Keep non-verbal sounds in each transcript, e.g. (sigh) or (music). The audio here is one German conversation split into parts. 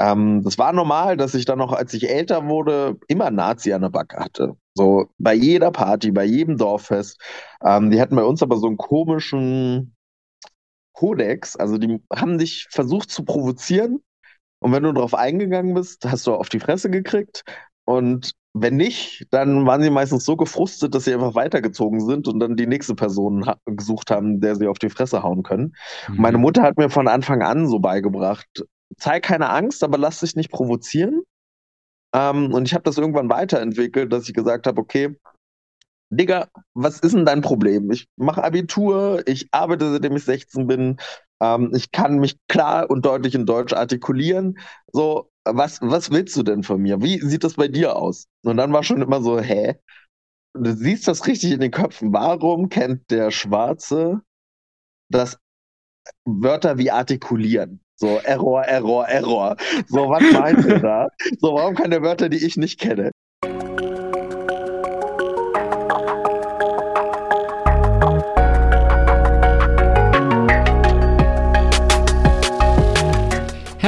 Ähm, das war normal, dass ich dann noch, als ich älter wurde, immer Nazi an der Backe hatte. So bei jeder Party, bei jedem Dorffest. Ähm, die hatten bei uns aber so einen komischen Kodex. Also die haben dich versucht zu provozieren. Und wenn du darauf eingegangen bist, hast du auf die Fresse gekriegt. Und wenn nicht, dann waren sie meistens so gefrustet, dass sie einfach weitergezogen sind und dann die nächste Person ha gesucht haben, der sie auf die Fresse hauen können. Mhm. Meine Mutter hat mir von Anfang an so beigebracht, zeig keine Angst, aber lass dich nicht provozieren. Ähm, und ich habe das irgendwann weiterentwickelt, dass ich gesagt habe, okay, Digga, was ist denn dein Problem? Ich mache Abitur, ich arbeite seitdem ich 16 bin, ähm, ich kann mich klar und deutlich in Deutsch artikulieren. So, was, was willst du denn von mir? Wie sieht das bei dir aus? Und dann war schon immer so, hä? Du siehst das richtig in den Köpfen. Warum kennt der Schwarze das Wörter wie artikulieren? So, Error, Error, Error. So, was meint ihr da? So, warum der Wörter, die ich nicht kenne?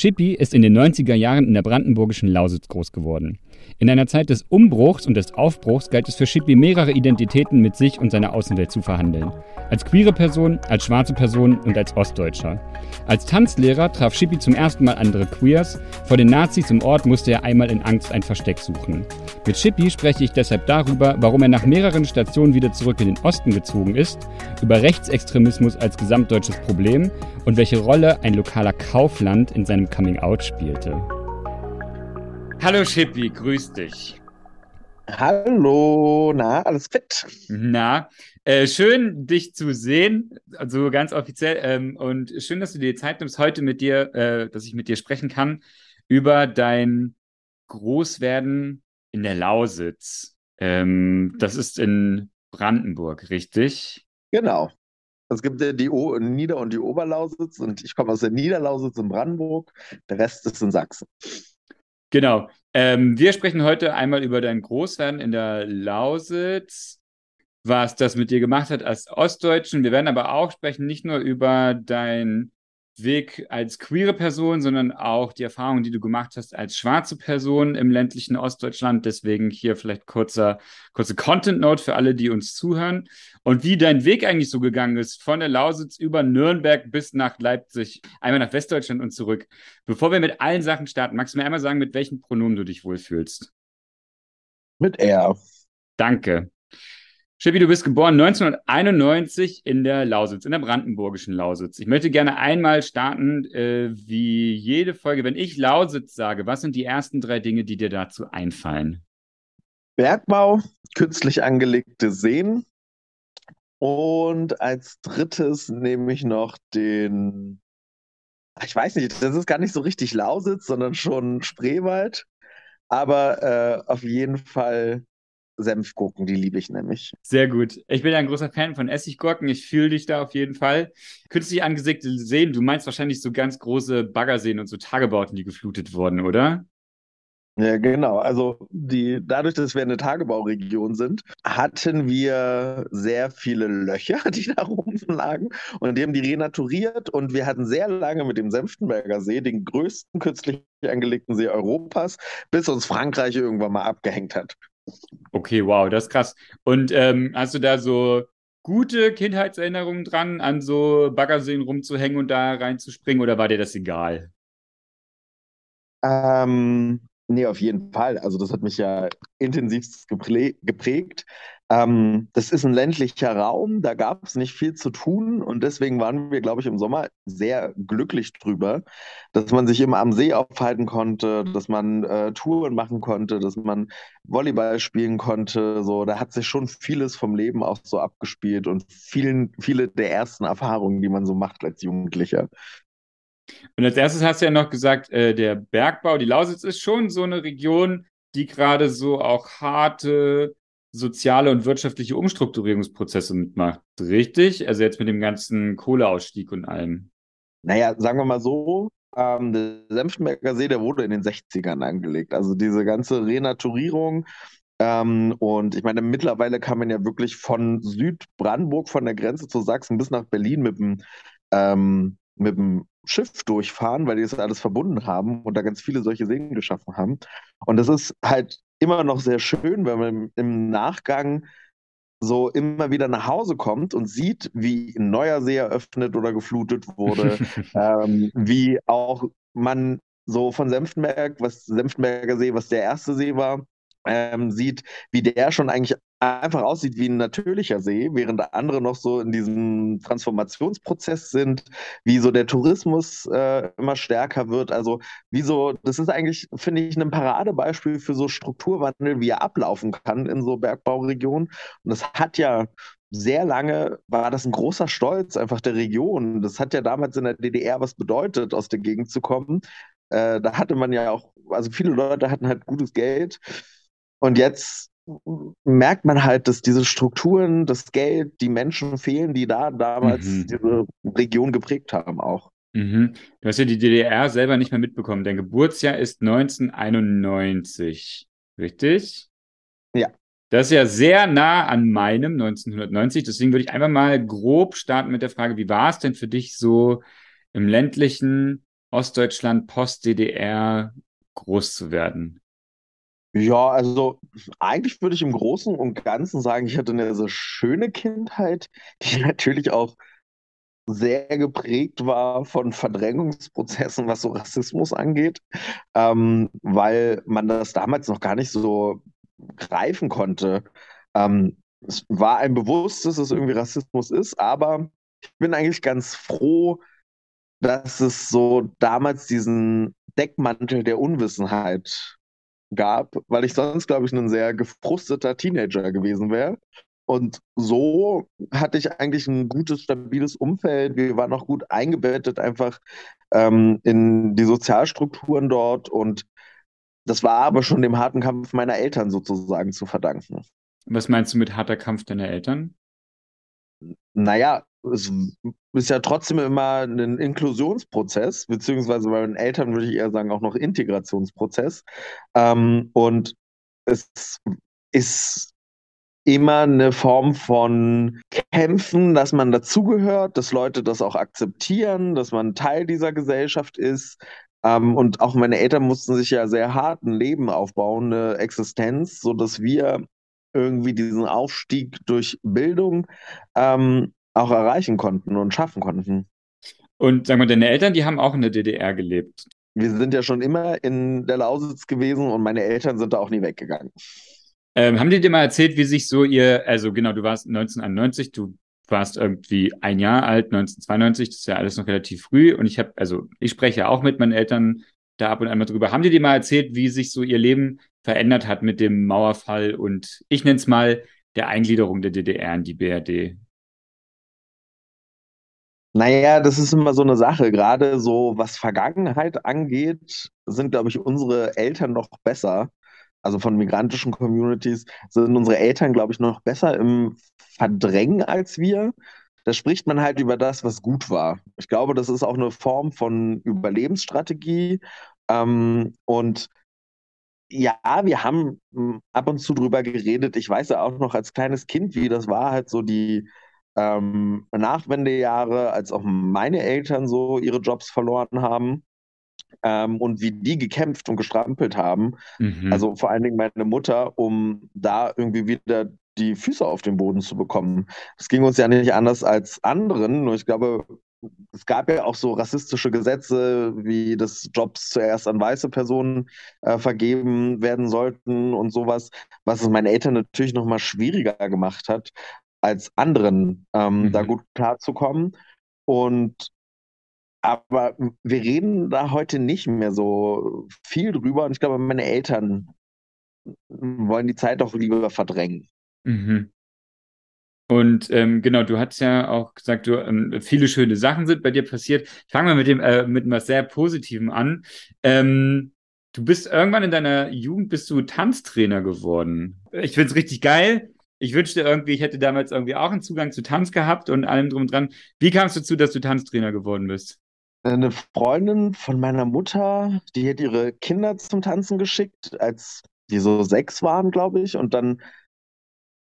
Shippy ist in den 90er Jahren in der brandenburgischen Lausitz groß geworden. In einer Zeit des Umbruchs und des Aufbruchs galt es für Shippy, mehrere Identitäten mit sich und seiner Außenwelt zu verhandeln. Als queere Person, als schwarze Person und als Ostdeutscher. Als Tanzlehrer traf Shippy zum ersten Mal andere Queers. Vor den Nazis im Ort musste er einmal in Angst ein Versteck suchen. Mit Shippy spreche ich deshalb darüber, warum er nach mehreren Stationen wieder zurück in den Osten gezogen ist, über Rechtsextremismus als gesamtdeutsches Problem und welche Rolle ein lokaler Kaufland in seinem Coming-out spielte. Hallo Shippy, grüß dich. Hallo, na, alles fit? Na, äh, schön dich zu sehen, also ganz offiziell. Ähm, und schön, dass du dir Zeit nimmst, heute mit dir, äh, dass ich mit dir sprechen kann über dein Großwerden in der Lausitz. Ähm, das ist in Brandenburg, richtig? Genau. Es gibt die o Nieder- und die Oberlausitz und ich komme aus der Niederlausitz in Brandenburg. Der Rest ist in Sachsen. Genau. Ähm, wir sprechen heute einmal über dein Großwerden in der Lausitz, was das mit dir gemacht hat als Ostdeutschen. Wir werden aber auch sprechen, nicht nur über dein Weg als queere Person, sondern auch die Erfahrungen, die du gemacht hast als schwarze Person im ländlichen Ostdeutschland. Deswegen hier vielleicht kurzer, kurze Content-Note für alle, die uns zuhören. Und wie dein Weg eigentlich so gegangen ist, von der Lausitz über Nürnberg bis nach Leipzig, einmal nach Westdeutschland und zurück. Bevor wir mit allen Sachen starten, magst du mir einmal sagen, mit welchen Pronomen du dich wohlfühlst? Mit er. Danke. Schippi, du bist geboren 1991 in der Lausitz, in der brandenburgischen Lausitz. Ich möchte gerne einmal starten, äh, wie jede Folge. Wenn ich Lausitz sage, was sind die ersten drei Dinge, die dir dazu einfallen? Bergbau, künstlich angelegte Seen und als drittes nehme ich noch den, ich weiß nicht, das ist gar nicht so richtig Lausitz, sondern schon Spreewald. Aber äh, auf jeden Fall Senfgurken, die liebe ich nämlich. Sehr gut. Ich bin ja ein großer Fan von Essiggurken. Ich fühle dich da auf jeden Fall. Künstlich angesägte Seen, du meinst wahrscheinlich so ganz große Baggerseen und so Tagebauten, die geflutet wurden, oder? Ja, genau. Also die, dadurch, dass wir eine Tagebauregion sind, hatten wir sehr viele Löcher, (laughs) die da rumlagen. Und die haben die renaturiert. Und wir hatten sehr lange mit dem Senftenberger See, den größten künstlich angelegten See Europas, bis uns Frankreich irgendwann mal abgehängt hat. Okay, wow, das ist krass. Und ähm, hast du da so gute Kindheitserinnerungen dran, an so Baggerseen rumzuhängen und da reinzuspringen oder war dir das egal? Ähm, nee, auf jeden Fall. Also das hat mich ja intensivst geprägt. Ähm, das ist ein ländlicher Raum, da gab es nicht viel zu tun und deswegen waren wir, glaube ich, im Sommer sehr glücklich drüber, dass man sich immer am See aufhalten konnte, dass man äh, Touren machen konnte, dass man Volleyball spielen konnte. So, da hat sich schon vieles vom Leben auch so abgespielt und vielen, viele der ersten Erfahrungen, die man so macht als Jugendlicher. Und als erstes hast du ja noch gesagt, äh, der Bergbau, die Lausitz ist schon so eine Region, die gerade so auch harte soziale und wirtschaftliche Umstrukturierungsprozesse mitmacht, richtig? Also jetzt mit dem ganzen Kohleausstieg und allem. Naja, sagen wir mal so, ähm, der Senftenberger See, der wurde in den 60ern angelegt. Also diese ganze Renaturierung. Ähm, und ich meine, mittlerweile kann man ja wirklich von Südbrandenburg, von der Grenze zu Sachsen bis nach Berlin mit dem, ähm, mit dem Schiff durchfahren, weil die das alles verbunden haben und da ganz viele solche Seen geschaffen haben. Und das ist halt immer noch sehr schön, wenn man im Nachgang so immer wieder nach Hause kommt und sieht, wie ein neuer See eröffnet oder geflutet wurde, (laughs) ähm, wie auch man so von Senftenberg, was Senftenberger See, was der erste See war, ähm, sieht, wie der schon eigentlich einfach aussieht wie ein natürlicher See, während andere noch so in diesem Transformationsprozess sind, wie so der Tourismus äh, immer stärker wird. Also wie so, das ist eigentlich, finde ich, ein Paradebeispiel für so Strukturwandel, wie er ablaufen kann in so Bergbauregionen. Und das hat ja sehr lange war das ein großer Stolz einfach der Region. Das hat ja damals in der DDR was bedeutet, aus der Gegend zu kommen. Äh, da hatte man ja auch, also viele Leute hatten halt gutes Geld. Und jetzt merkt man halt, dass diese Strukturen, das Geld, die Menschen fehlen, die da damals mhm. diese Region geprägt haben auch. Mhm. Du hast ja die DDR selber nicht mehr mitbekommen. Dein Geburtsjahr ist 1991, richtig? Ja. Das ist ja sehr nah an meinem 1990. Deswegen würde ich einfach mal grob starten mit der Frage, wie war es denn für dich so im ländlichen Ostdeutschland, Post-DDR groß zu werden? Ja, also eigentlich würde ich im Großen und Ganzen sagen, ich hatte eine so schöne Kindheit, die (laughs) natürlich auch sehr geprägt war von Verdrängungsprozessen, was so Rassismus angeht, ähm, weil man das damals noch gar nicht so greifen konnte. Ähm, es war ein bewusstes, dass es irgendwie Rassismus ist, aber ich bin eigentlich ganz froh, dass es so damals diesen Deckmantel der Unwissenheit gab, weil ich sonst, glaube ich, ein sehr gefrusteter Teenager gewesen wäre. Und so hatte ich eigentlich ein gutes, stabiles Umfeld. Wir waren auch gut eingebettet einfach ähm, in die Sozialstrukturen dort. Und das war aber schon dem harten Kampf meiner Eltern sozusagen zu verdanken. Was meinst du mit harter Kampf deiner Eltern? Naja, es ist ja trotzdem immer ein Inklusionsprozess, beziehungsweise bei meinen Eltern würde ich eher sagen auch noch Integrationsprozess. Ähm, und es ist immer eine Form von Kämpfen, dass man dazugehört, dass Leute das auch akzeptieren, dass man Teil dieser Gesellschaft ist. Ähm, und auch meine Eltern mussten sich ja sehr hart ein Leben aufbauen, eine Existenz, sodass wir irgendwie diesen Aufstieg durch Bildung ähm, auch erreichen konnten und schaffen konnten. Und sag mal, deine Eltern, die haben auch in der DDR gelebt. Wir sind ja schon immer in der Lausitz gewesen und meine Eltern sind da auch nie weggegangen. Ähm, haben die dir mal erzählt, wie sich so ihr, also genau, du warst 1991, du warst irgendwie ein Jahr alt, 1992, das ist ja alles noch relativ früh und ich habe, also ich spreche ja auch mit meinen Eltern da ab und an mal drüber. Haben die dir mal erzählt, wie sich so ihr Leben verändert hat mit dem Mauerfall und ich nenne es mal der Eingliederung der DDR in die BRD? Naja, das ist immer so eine Sache. Gerade so, was Vergangenheit angeht, sind, glaube ich, unsere Eltern noch besser. Also von migrantischen Communities sind unsere Eltern, glaube ich, noch besser im Verdrängen als wir. Da spricht man halt über das, was gut war. Ich glaube, das ist auch eine Form von Überlebensstrategie. Ähm, und ja, wir haben hm, ab und zu drüber geredet. Ich weiß ja auch noch als kleines Kind, wie das war, halt so die ähm, Nachwendejahre, als auch meine Eltern so ihre Jobs verloren haben ähm, und wie die gekämpft und gestrampelt haben. Mhm. Also vor allen Dingen meine Mutter, um da irgendwie wieder die Füße auf den Boden zu bekommen. Das ging uns ja nicht anders als anderen. Nur ich glaube, es gab ja auch so rassistische Gesetze, wie dass Jobs zuerst an weiße Personen äh, vergeben werden sollten und sowas, was es meinen Eltern natürlich noch mal schwieriger gemacht hat, als anderen ähm, mhm. da gut klarzukommen. Und aber wir reden da heute nicht mehr so viel drüber. Und ich glaube, meine Eltern wollen die Zeit auch lieber verdrängen. Mhm. Und ähm, genau, du hast ja auch gesagt, du, ähm, viele schöne Sachen sind bei dir passiert. Ich fange mal mit dem äh, mit etwas sehr Positivem an. Ähm, du bist irgendwann in deiner Jugend bist du Tanztrainer geworden. Ich finde es richtig geil ich wünschte irgendwie, ich hätte damals irgendwie auch einen Zugang zu Tanz gehabt und allem drum und dran. Wie kamst du dazu, dass du Tanztrainer geworden bist? Eine Freundin von meiner Mutter, die hat ihre Kinder zum Tanzen geschickt, als die so sechs waren, glaube ich. Und dann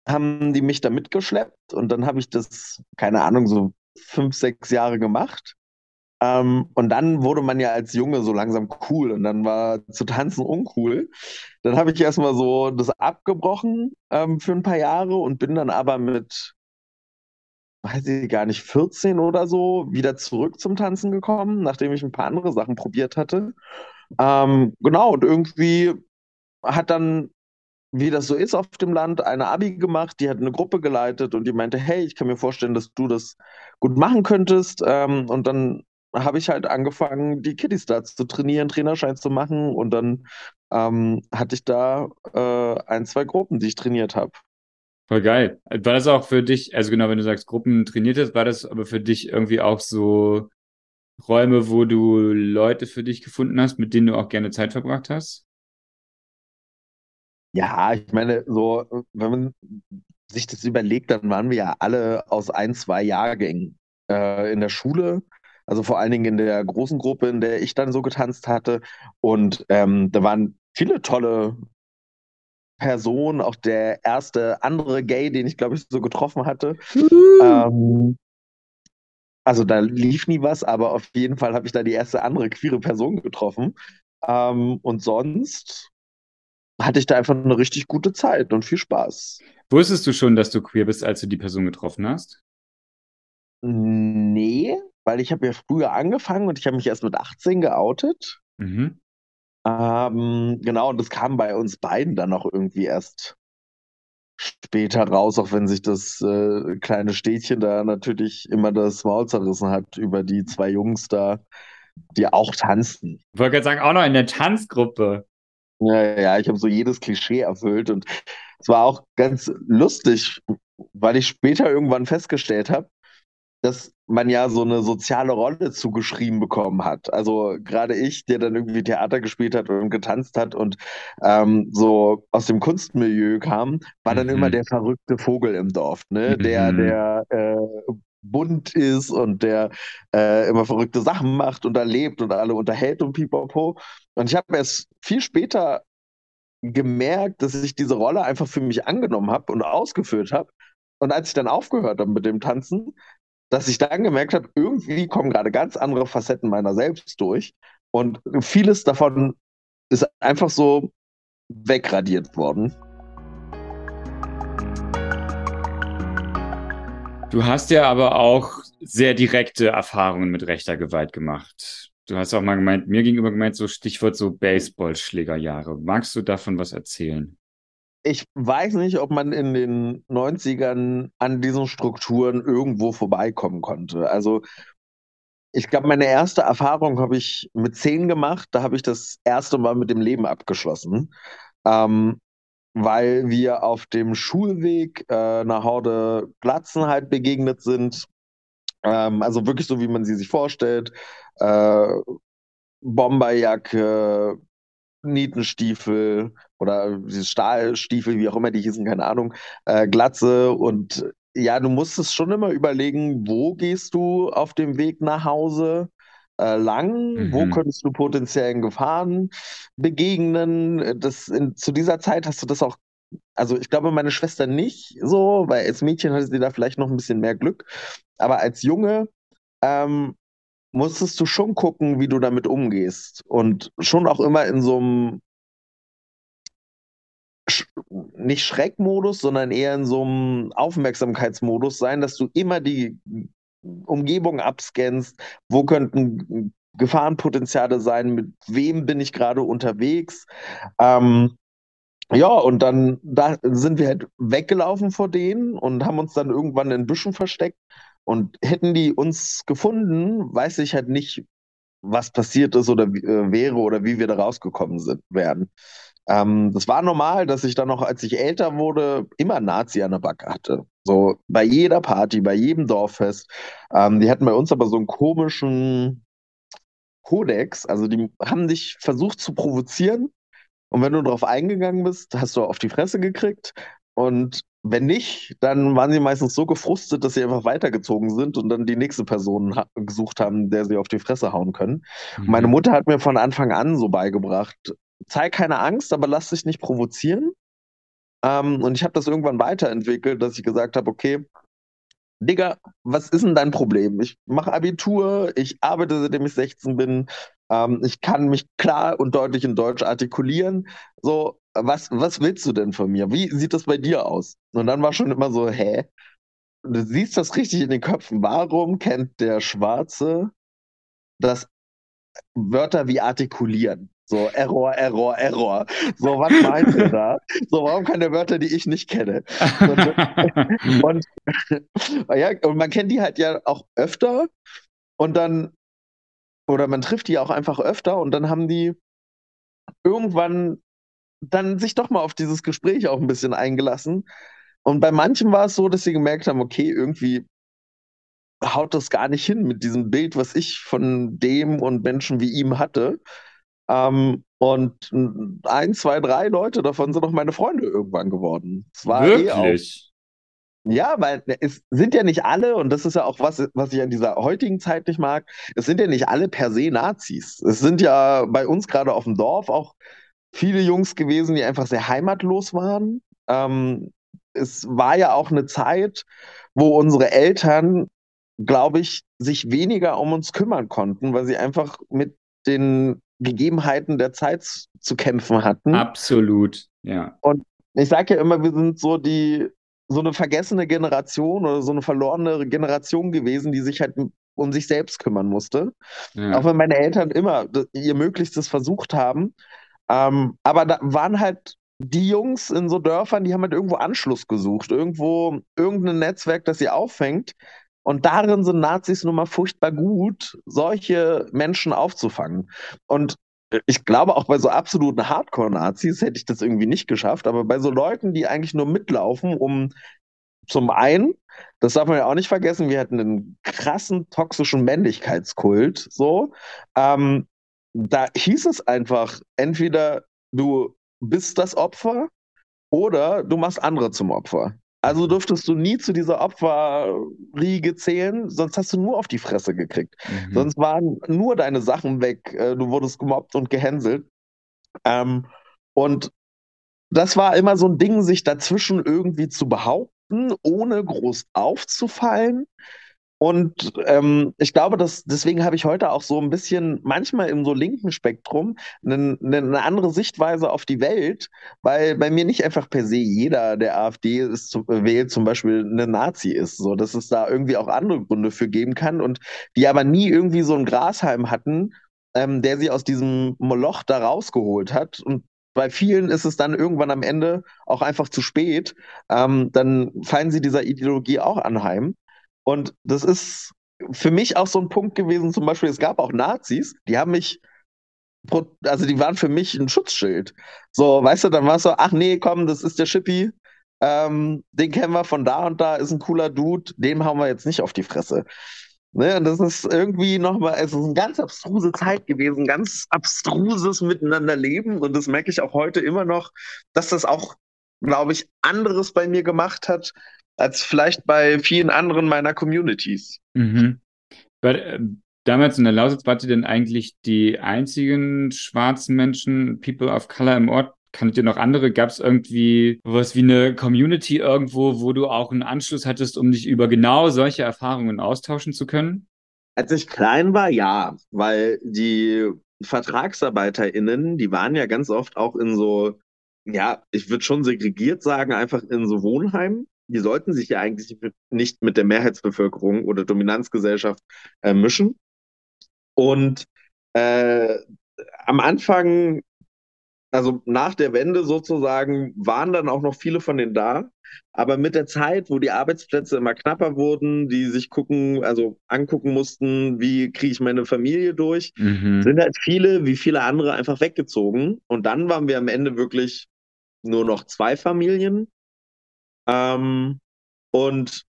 haben die mich da mitgeschleppt und dann habe ich das, keine Ahnung, so fünf, sechs Jahre gemacht. Ähm, und dann wurde man ja als Junge so langsam cool und dann war zu tanzen uncool. Dann habe ich erstmal so das abgebrochen ähm, für ein paar Jahre und bin dann aber mit, weiß ich gar nicht, 14 oder so wieder zurück zum Tanzen gekommen, nachdem ich ein paar andere Sachen probiert hatte. Ähm, genau, und irgendwie hat dann wie das so ist auf dem Land, eine Abi gemacht, die hat eine Gruppe geleitet und die meinte, hey, ich kann mir vorstellen, dass du das gut machen könntest. Ähm, und dann habe ich halt angefangen, die Kiddies da zu trainieren, Trainerschein zu machen und dann ähm, hatte ich da äh, ein, zwei Gruppen, die ich trainiert habe. Voll geil. War das auch für dich, also genau, wenn du sagst, Gruppen trainiert hast, war das aber für dich irgendwie auch so Räume, wo du Leute für dich gefunden hast, mit denen du auch gerne Zeit verbracht hast? Ja, ich meine, so, wenn man sich das überlegt, dann waren wir ja alle aus ein, zwei Jahrgängen äh, in der Schule. Also vor allen Dingen in der großen Gruppe, in der ich dann so getanzt hatte. Und ähm, da waren viele tolle Personen, auch der erste andere Gay, den ich, glaube ich, so getroffen hatte. Ähm, also da lief nie was, aber auf jeden Fall habe ich da die erste andere queere Person getroffen. Ähm, und sonst hatte ich da einfach eine richtig gute Zeit und viel Spaß. Wusstest du schon, dass du queer bist, als du die Person getroffen hast? Nee, weil ich habe ja früher angefangen und ich habe mich erst mit 18 geoutet. Mhm. Ähm, genau, und das kam bei uns beiden dann auch irgendwie erst später raus, auch wenn sich das äh, kleine Städtchen da natürlich immer das Maul zerrissen hat über die zwei Jungs da, die auch tanzen. Ich wollte gerade sagen, auch noch in der Tanzgruppe. Ja, ja, ich habe so jedes Klischee erfüllt und es war auch ganz lustig, weil ich später irgendwann festgestellt habe, dass man ja so eine soziale Rolle zugeschrieben bekommen hat. Also gerade ich, der dann irgendwie Theater gespielt hat und getanzt hat und ähm, so aus dem Kunstmilieu kam, war dann mhm. immer der verrückte Vogel im Dorf, ne? Mhm. Der, der äh, bunt ist und der äh, immer verrückte Sachen macht und da lebt und alle unterhält und pipapo. Und ich habe erst viel später gemerkt, dass ich diese Rolle einfach für mich angenommen habe und ausgeführt habe. Und als ich dann aufgehört habe mit dem Tanzen, dass ich dann gemerkt habe, irgendwie kommen gerade ganz andere Facetten meiner selbst durch. Und vieles davon ist einfach so wegradiert worden. Du hast ja aber auch sehr direkte Erfahrungen mit rechter Gewalt gemacht. Du hast auch mal gemeint, mir gegenüber gemeint, so Stichwort so Baseballschlägerjahre. Magst du davon was erzählen? Ich weiß nicht, ob man in den 90ern an diesen Strukturen irgendwo vorbeikommen konnte. Also ich glaube, meine erste Erfahrung habe ich mit zehn gemacht. Da habe ich das erste Mal mit dem Leben abgeschlossen. Ähm, weil wir auf dem Schulweg äh, einer Horde Glatzen halt begegnet sind. Ähm, also wirklich so, wie man sie sich vorstellt. Äh, Bomberjacke, Nietenstiefel oder diese Stahlstiefel, wie auch immer die hießen, keine Ahnung, äh, Glatze und ja, du musstest schon immer überlegen, wo gehst du auf dem Weg nach Hause? äh, lang? Mhm. Wo könntest du potenziellen Gefahren begegnen? Das in, zu dieser Zeit hast du das auch, also ich glaube, meine Schwester nicht so, weil als Mädchen hatte sie da vielleicht noch ein bisschen mehr Glück. Aber als Junge ähm, musstest du schon gucken, wie du damit umgehst. Und schon auch immer in so einem nicht Schreckmodus, sondern eher in so einem Aufmerksamkeitsmodus sein, dass du immer die Umgebung abscannst, wo könnten Gefahrenpotenziale sein, mit wem bin ich gerade unterwegs. Ähm, ja, und dann da sind wir halt weggelaufen vor denen und haben uns dann irgendwann in Büschen versteckt. Und hätten die uns gefunden, weiß ich halt nicht, was passiert ist oder äh, wäre oder wie wir da rausgekommen sind, werden. Ähm, das war normal, dass ich dann noch, als ich älter wurde, immer Nazi an der Backe hatte. So bei jeder Party, bei jedem Dorffest. Ähm, die hatten bei uns aber so einen komischen Kodex. Also die haben dich versucht zu provozieren. Und wenn du darauf eingegangen bist, hast du auf die Fresse gekriegt. Und wenn nicht, dann waren sie meistens so gefrustet, dass sie einfach weitergezogen sind und dann die nächste Person ha gesucht haben, der sie auf die Fresse hauen können. Mhm. Meine Mutter hat mir von Anfang an so beigebracht, zeig keine Angst, aber lass dich nicht provozieren. Ähm, und ich habe das irgendwann weiterentwickelt, dass ich gesagt habe, okay, Digga, was ist denn dein Problem? Ich mache Abitur, ich arbeite, seitdem ich 16 bin, ähm, ich kann mich klar und deutlich in Deutsch artikulieren. So, was, was willst du denn von mir? Wie sieht das bei dir aus? Und dann war schon immer so, hä? Du siehst das richtig in den Köpfen. Warum kennt der Schwarze das Wörter wie artikulieren? So, Error, Error, Error. So, was meint ihr da? So, warum kann der Wörter, die ich nicht kenne? (laughs) Und, und, ja, und man kennt die halt ja auch öfter und dann, oder man trifft die auch einfach öfter und dann haben die irgendwann dann sich doch mal auf dieses Gespräch auch ein bisschen eingelassen. Und bei manchen war es so, dass sie gemerkt haben, okay, irgendwie haut das gar nicht hin mit diesem Bild, was ich von dem und Menschen wie ihm hatte. Ähm, und ein, zwei, drei Leute davon sind auch meine Freunde irgendwann geworden. Es war Wirklich? Eh auch, ja, weil es sind ja nicht alle, und das ist ja auch was, was ich an dieser heutigen Zeit nicht mag, es sind ja nicht alle per se Nazis. Es sind ja bei uns gerade auf dem Dorf auch viele Jungs gewesen, die einfach sehr heimatlos waren. Ähm, es war ja auch eine Zeit, wo unsere Eltern, glaube ich, sich weniger um uns kümmern konnten, weil sie einfach mit den Gegebenheiten der Zeit zu kämpfen hatten. Absolut, ja. Und ich sage ja immer, wir sind so die so eine vergessene Generation oder so eine verlorene Generation gewesen, die sich halt um sich selbst kümmern musste. Ja. Auch wenn meine Eltern immer ihr Möglichstes versucht haben. Ähm, aber da waren halt die Jungs in so Dörfern, die haben halt irgendwo Anschluss gesucht, irgendwo irgendein Netzwerk, das sie auffängt. Und darin sind Nazis nun mal furchtbar gut, solche Menschen aufzufangen. Und ich glaube, auch bei so absoluten Hardcore-Nazis hätte ich das irgendwie nicht geschafft, aber bei so Leuten, die eigentlich nur mitlaufen, um zum einen, das darf man ja auch nicht vergessen, wir hatten einen krassen toxischen Männlichkeitskult, so. Ähm, da hieß es einfach, entweder du bist das Opfer oder du machst andere zum Opfer. Also durftest du nie zu dieser Opferriege zählen, sonst hast du nur auf die Fresse gekriegt. Mhm. Sonst waren nur deine Sachen weg, äh, du wurdest gemobbt und gehänselt. Ähm, und das war immer so ein Ding, sich dazwischen irgendwie zu behaupten, ohne groß aufzufallen. Und ähm, ich glaube, dass deswegen habe ich heute auch so ein bisschen manchmal im so linken Spektrum eine, eine andere Sichtweise auf die Welt, weil bei mir nicht einfach per se jeder, der AfD ist, wählt, zum Beispiel eine Nazi ist, so dass es da irgendwie auch andere Gründe für geben kann und die aber nie irgendwie so ein Grashalm hatten, ähm, der sie aus diesem Moloch da rausgeholt hat. Und bei vielen ist es dann irgendwann am Ende auch einfach zu spät. Ähm, dann fallen sie dieser Ideologie auch anheim. Und das ist für mich auch so ein Punkt gewesen, zum Beispiel, es gab auch Nazis, die haben mich, also die waren für mich ein Schutzschild. So, weißt du, dann war es so, ach nee, komm, das ist der Shippy, ähm, den kennen wir von da und da, ist ein cooler Dude, den hauen wir jetzt nicht auf die Fresse. Ne, und das ist irgendwie nochmal, es ist eine ganz abstruse Zeit gewesen, ganz abstruses Miteinanderleben. Und das merke ich auch heute immer noch, dass das auch, glaube ich, anderes bei mir gemacht hat, als vielleicht bei vielen anderen meiner Communities. Mhm. But, äh, damals in der Lausitz wart ihr denn eigentlich die einzigen schwarzen Menschen, People of Color im Ort? Kanntet ihr noch andere? Gab es irgendwie was wie eine Community irgendwo, wo du auch einen Anschluss hattest, um dich über genau solche Erfahrungen austauschen zu können? Als ich klein war, ja, weil die VertragsarbeiterInnen, die waren ja ganz oft auch in so, ja, ich würde schon segregiert sagen, einfach in so Wohnheimen die sollten sich ja eigentlich nicht mit der Mehrheitsbevölkerung oder Dominanzgesellschaft äh, mischen. Und äh, am Anfang, also nach der Wende sozusagen, waren dann auch noch viele von denen da. Aber mit der Zeit, wo die Arbeitsplätze immer knapper wurden, die sich gucken, also angucken mussten, wie kriege ich meine Familie durch, mhm. sind halt viele, wie viele andere, einfach weggezogen. Und dann waren wir am Ende wirklich nur noch zwei Familien ähm, und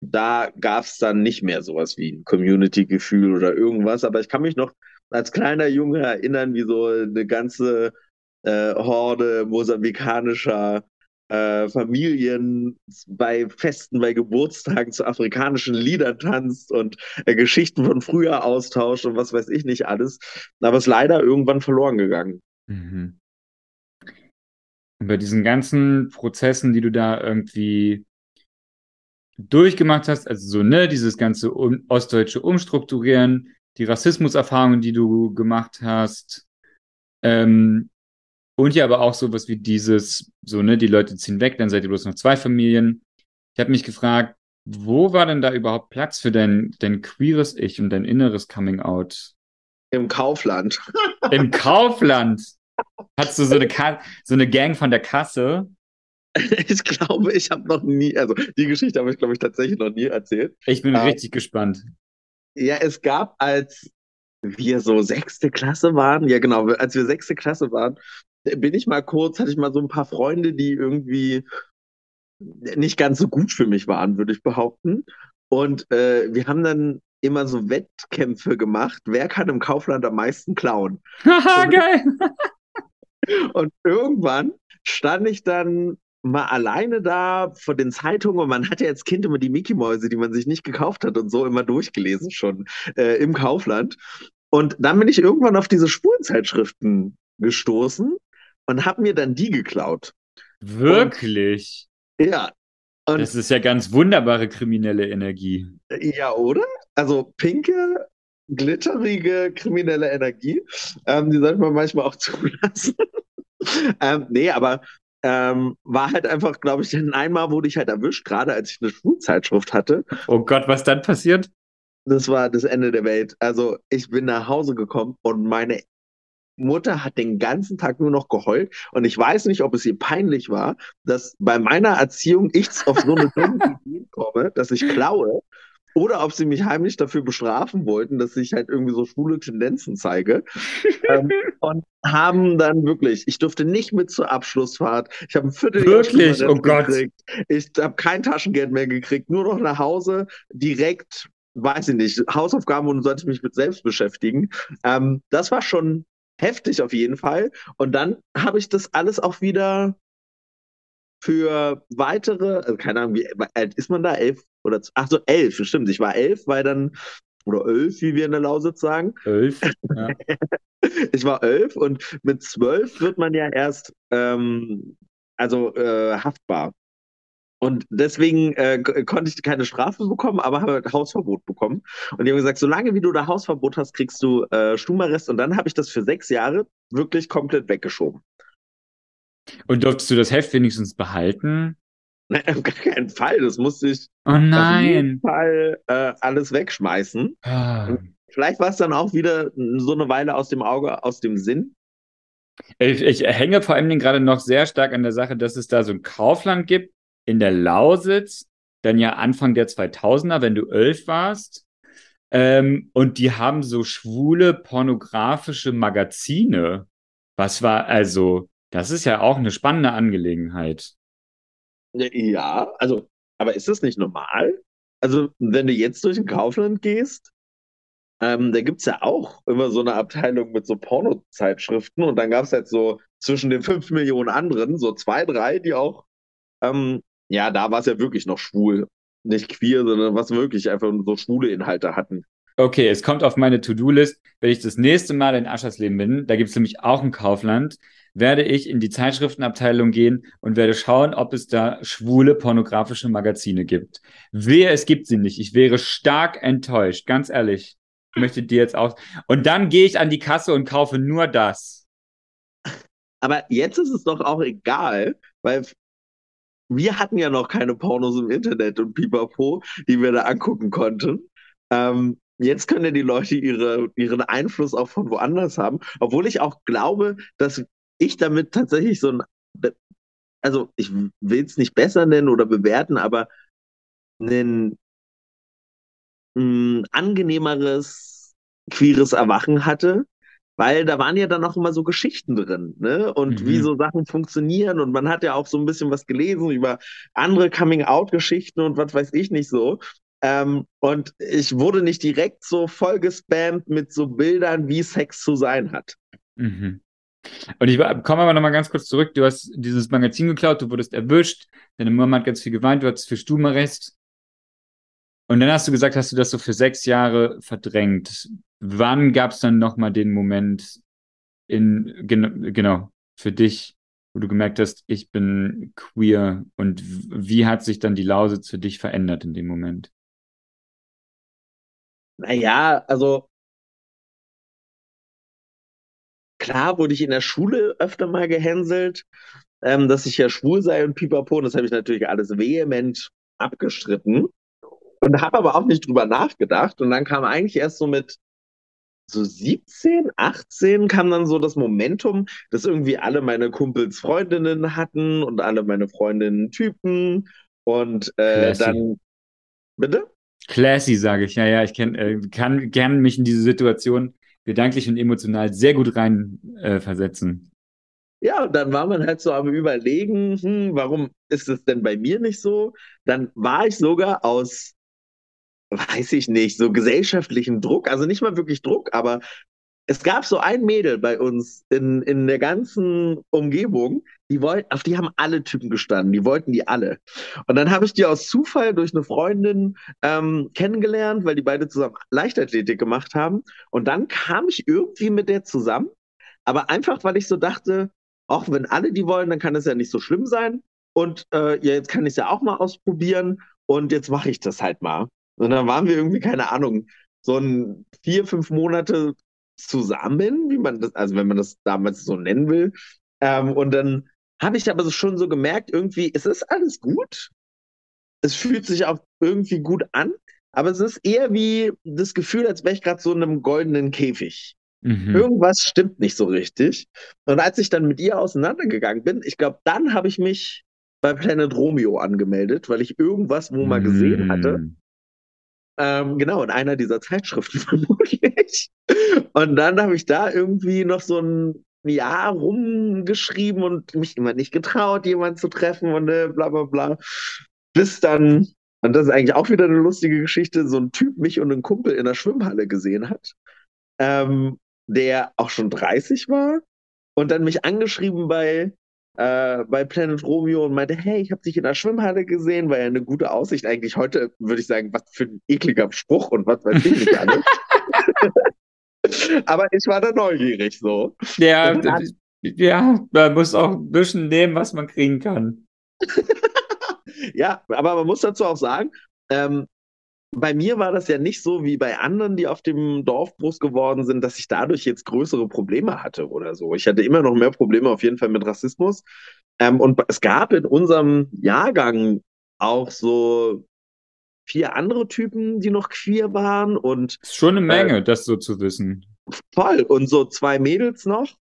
da gab es dann nicht mehr sowas wie ein Community-Gefühl oder irgendwas. Aber ich kann mich noch als kleiner Junge erinnern, wie so eine ganze äh, Horde mosambikanischer äh, Familien bei Festen, bei Geburtstagen zu afrikanischen Liedern tanzt und äh, Geschichten von früher austauscht und was weiß ich nicht alles. Aber es ist leider irgendwann verloren gegangen. Mhm. Und bei diesen ganzen Prozessen, die du da irgendwie durchgemacht hast, also so, ne, dieses ganze um, ostdeutsche Umstrukturieren, die Rassismuserfahrungen, die du gemacht hast, ähm, und ja aber auch sowas wie dieses, so, ne, die Leute ziehen weg, dann seid ihr bloß noch zwei Familien. Ich habe mich gefragt, wo war denn da überhaupt Platz für dein, dein queeres Ich und dein inneres Coming Out? Im Kaufland. Im (laughs) Kaufland? Hattest du so eine, so eine Gang von der Kasse? (laughs) Ich glaube, ich habe noch nie, also die Geschichte habe ich, glaube ich, tatsächlich noch nie erzählt. Ich bin ähm, richtig gespannt. Ja, es gab, als wir so sechste Klasse waren, ja genau, als wir sechste Klasse waren, bin ich mal kurz, hatte ich mal so ein paar Freunde, die irgendwie nicht ganz so gut für mich waren, würde ich behaupten. Und äh, wir haben dann immer so Wettkämpfe gemacht, wer kann im Kaufland am meisten klauen. (laughs) Haha, geil! Und irgendwann stand ich dann mal alleine da vor den Zeitungen und man hat ja als Kind immer die Mickey-Mäuse, die man sich nicht gekauft hat und so immer durchgelesen schon äh, im Kaufland. Und dann bin ich irgendwann auf diese Spurenzeitschriften gestoßen und habe mir dann die geklaut. Wirklich? Und, ja. Und, das ist ja ganz wunderbare kriminelle Energie. Ja, oder? Also pinke, glitterige kriminelle Energie. Ähm, die sollte man manchmal auch (laughs) zulassen. ähm, nee, aber ähm, war halt einfach, glaube ich, einmal wurde ich halt erwischt, gerade als ich eine Schulzeitschrift hatte. Oh Gott, was dann passiert? Das war das Ende der Welt. Also ich bin nach Hause gekommen und meine Mutter hat den ganzen Tag nur noch geheult und ich weiß nicht, ob es ihr peinlich war, dass bei meiner Erziehung ich auf so eine dumme (laughs) Idee komme, dass ich klaue oder ob sie mich heimlich dafür bestrafen wollten, dass ich halt irgendwie so schwule Tendenzen zeige. (laughs) ähm, und haben dann wirklich, ich durfte nicht mit zur Abschlussfahrt. Ich habe ein Viertel Wirklich, oh Gott. Gekriegt. Ich habe kein Taschengeld mehr gekriegt, nur noch nach Hause direkt weiß ich nicht, Hausaufgaben und sollte mich mit selbst beschäftigen. Ähm, das war schon heftig auf jeden Fall. Und dann habe ich das alles auch wieder für weitere, also keine Ahnung, wie alt ist man da? Elf oder, ach so, elf, stimmt. Ich war elf, weil dann, oder elf, wie wir in der Lausitz sagen. Elf, ja. (laughs) ich war elf und mit zwölf wird man ja erst, ähm, also äh, haftbar. Und deswegen äh, konnte ich keine Strafe bekommen, aber habe Hausverbot bekommen. Und die haben gesagt, solange wie du da Hausverbot hast, kriegst du äh, Stumarrest. Und dann habe ich das für sechs Jahre wirklich komplett weggeschoben. Und durftest du das Heft wenigstens behalten? (laughs) Nein, auf gar keinen Fall. Das musste ich oh auf jeden Fall äh, alles wegschmeißen. Ah. Vielleicht war es dann auch wieder so eine Weile aus dem Auge, aus dem Sinn. Ich, ich hänge vor allem gerade noch sehr stark an der Sache, dass es da so ein Kaufland gibt, in der Lausitz, dann ja Anfang der 2000er, wenn du elf warst. Ähm, und die haben so schwule pornografische Magazine. Was war also, das ist ja auch eine spannende Angelegenheit. Ja, also, aber ist das nicht normal? Also, wenn du jetzt durch ein Kaufland gehst, ähm, da gibt es ja auch immer so eine Abteilung mit so Pornozeitschriften und dann gab es halt so zwischen den fünf Millionen anderen so zwei, drei, die auch ähm, ja, da war es ja wirklich noch schwul. Nicht queer, sondern was wirklich einfach so schwule Inhalte hatten. Okay, es kommt auf meine To-Do-List. Wenn ich das nächste Mal in Aschersleben bin, da gibt es nämlich auch ein Kaufland, werde ich in die Zeitschriftenabteilung gehen und werde schauen, ob es da schwule pornografische Magazine gibt. Wehe, es gibt sie nicht. Ich wäre stark enttäuscht, ganz ehrlich. Ich möchte dir jetzt auch. Und dann gehe ich an die Kasse und kaufe nur das. Aber jetzt ist es doch auch egal, weil wir hatten ja noch keine Pornos im Internet und pipapo, die wir da angucken konnten. Ähm, jetzt können ja die Leute ihre, ihren Einfluss auch von woanders haben, obwohl ich auch glaube, dass ich damit tatsächlich so ein, also ich will es nicht besser nennen oder bewerten, aber ein angenehmeres queeres Erwachen hatte, weil da waren ja dann auch immer so Geschichten drin, ne? Und mhm. wie so Sachen funktionieren. Und man hat ja auch so ein bisschen was gelesen über andere Coming-out-Geschichten und was weiß ich nicht so. Ähm, und ich wurde nicht direkt so voll gespammt mit so Bildern, wie Sex zu sein hat. Mhm. Und ich komme aber nochmal ganz kurz zurück. Du hast dieses Magazin geklaut, du wurdest erwischt, deine Mama hat ganz viel geweint, du hattest für Stubenarrest. Und dann hast du gesagt, hast du das so für sechs Jahre verdrängt. Wann gab es dann nochmal den Moment in, gen genau, für dich, wo du gemerkt hast, ich bin queer und wie hat sich dann die Lausitz für dich verändert in dem Moment? Naja, also klar wurde ich in der Schule öfter mal gehänselt, ähm, dass ich ja schwul sei und pipapo. Und das habe ich natürlich alles vehement abgestritten und habe aber auch nicht drüber nachgedacht. Und dann kam eigentlich erst so mit so 17, 18 kam dann so das Momentum, dass irgendwie alle meine Kumpels Freundinnen hatten und alle meine Freundinnen Typen. Und äh, dann. Bitte? Classy, sage ich. Ja, ja, ich kenn, äh, kann gerne mich in diese Situation gedanklich und emotional sehr gut reinversetzen. Äh, ja, und dann war man halt so am Überlegen, hm, warum ist es denn bei mir nicht so? Dann war ich sogar aus weiß ich nicht, so gesellschaftlichen Druck, also nicht mal wirklich Druck, aber es gab so ein Mädel bei uns in, in der ganzen Umgebung, die wollten, auf die haben alle Typen gestanden, die wollten die alle. Und dann habe ich die aus Zufall durch eine Freundin ähm, kennengelernt, weil die beide zusammen Leichtathletik gemacht haben. Und dann kam ich irgendwie mit der zusammen, aber einfach, weil ich so dachte, auch wenn alle die wollen, dann kann es ja nicht so schlimm sein. Und äh, ja, jetzt kann ich es ja auch mal ausprobieren und jetzt mache ich das halt mal. Und dann waren wir irgendwie, keine Ahnung, so ein vier, fünf Monate zusammen, wie man das, also wenn man das damals so nennen will. Ähm, und dann habe ich aber schon so gemerkt, irgendwie, es ist alles gut. Es fühlt sich auch irgendwie gut an, aber es ist eher wie das Gefühl, als wäre ich gerade so in einem goldenen Käfig. Mhm. Irgendwas stimmt nicht so richtig. Und als ich dann mit ihr auseinandergegangen bin, ich glaube, dann habe ich mich bei Planet Romeo angemeldet, weil ich irgendwas wo mal gesehen hatte. Ähm, genau, in einer dieser Zeitschriften (laughs) vermutlich. Und dann habe ich da irgendwie noch so ein Jahr rumgeschrieben und mich immer nicht getraut, jemanden zu treffen und äh, bla bla bla. Bis dann, und das ist eigentlich auch wieder eine lustige Geschichte, so ein Typ mich und einen Kumpel in der Schwimmhalle gesehen hat, ähm, der auch schon 30 war und dann mich angeschrieben bei äh, bei Planet Romeo und meinte, hey, ich habe dich in der Schwimmhalle gesehen, war ja eine gute Aussicht. Eigentlich heute würde ich sagen, was für ein ekliger Spruch und was weiß ich nicht alles. (laughs) Aber ich war da neugierig so. Ja, dann, ja, man muss auch ein bisschen nehmen, was man kriegen kann. (laughs) ja, aber man muss dazu auch sagen, ähm, bei mir war das ja nicht so wie bei anderen, die auf dem Dorf groß geworden sind, dass ich dadurch jetzt größere Probleme hatte oder so. Ich hatte immer noch mehr Probleme auf jeden Fall mit Rassismus. Ähm, und es gab in unserem Jahrgang auch so vier andere Typen, die noch queer waren und. ist schon eine Menge, äh, das so zu wissen. Voll. Und so zwei Mädels noch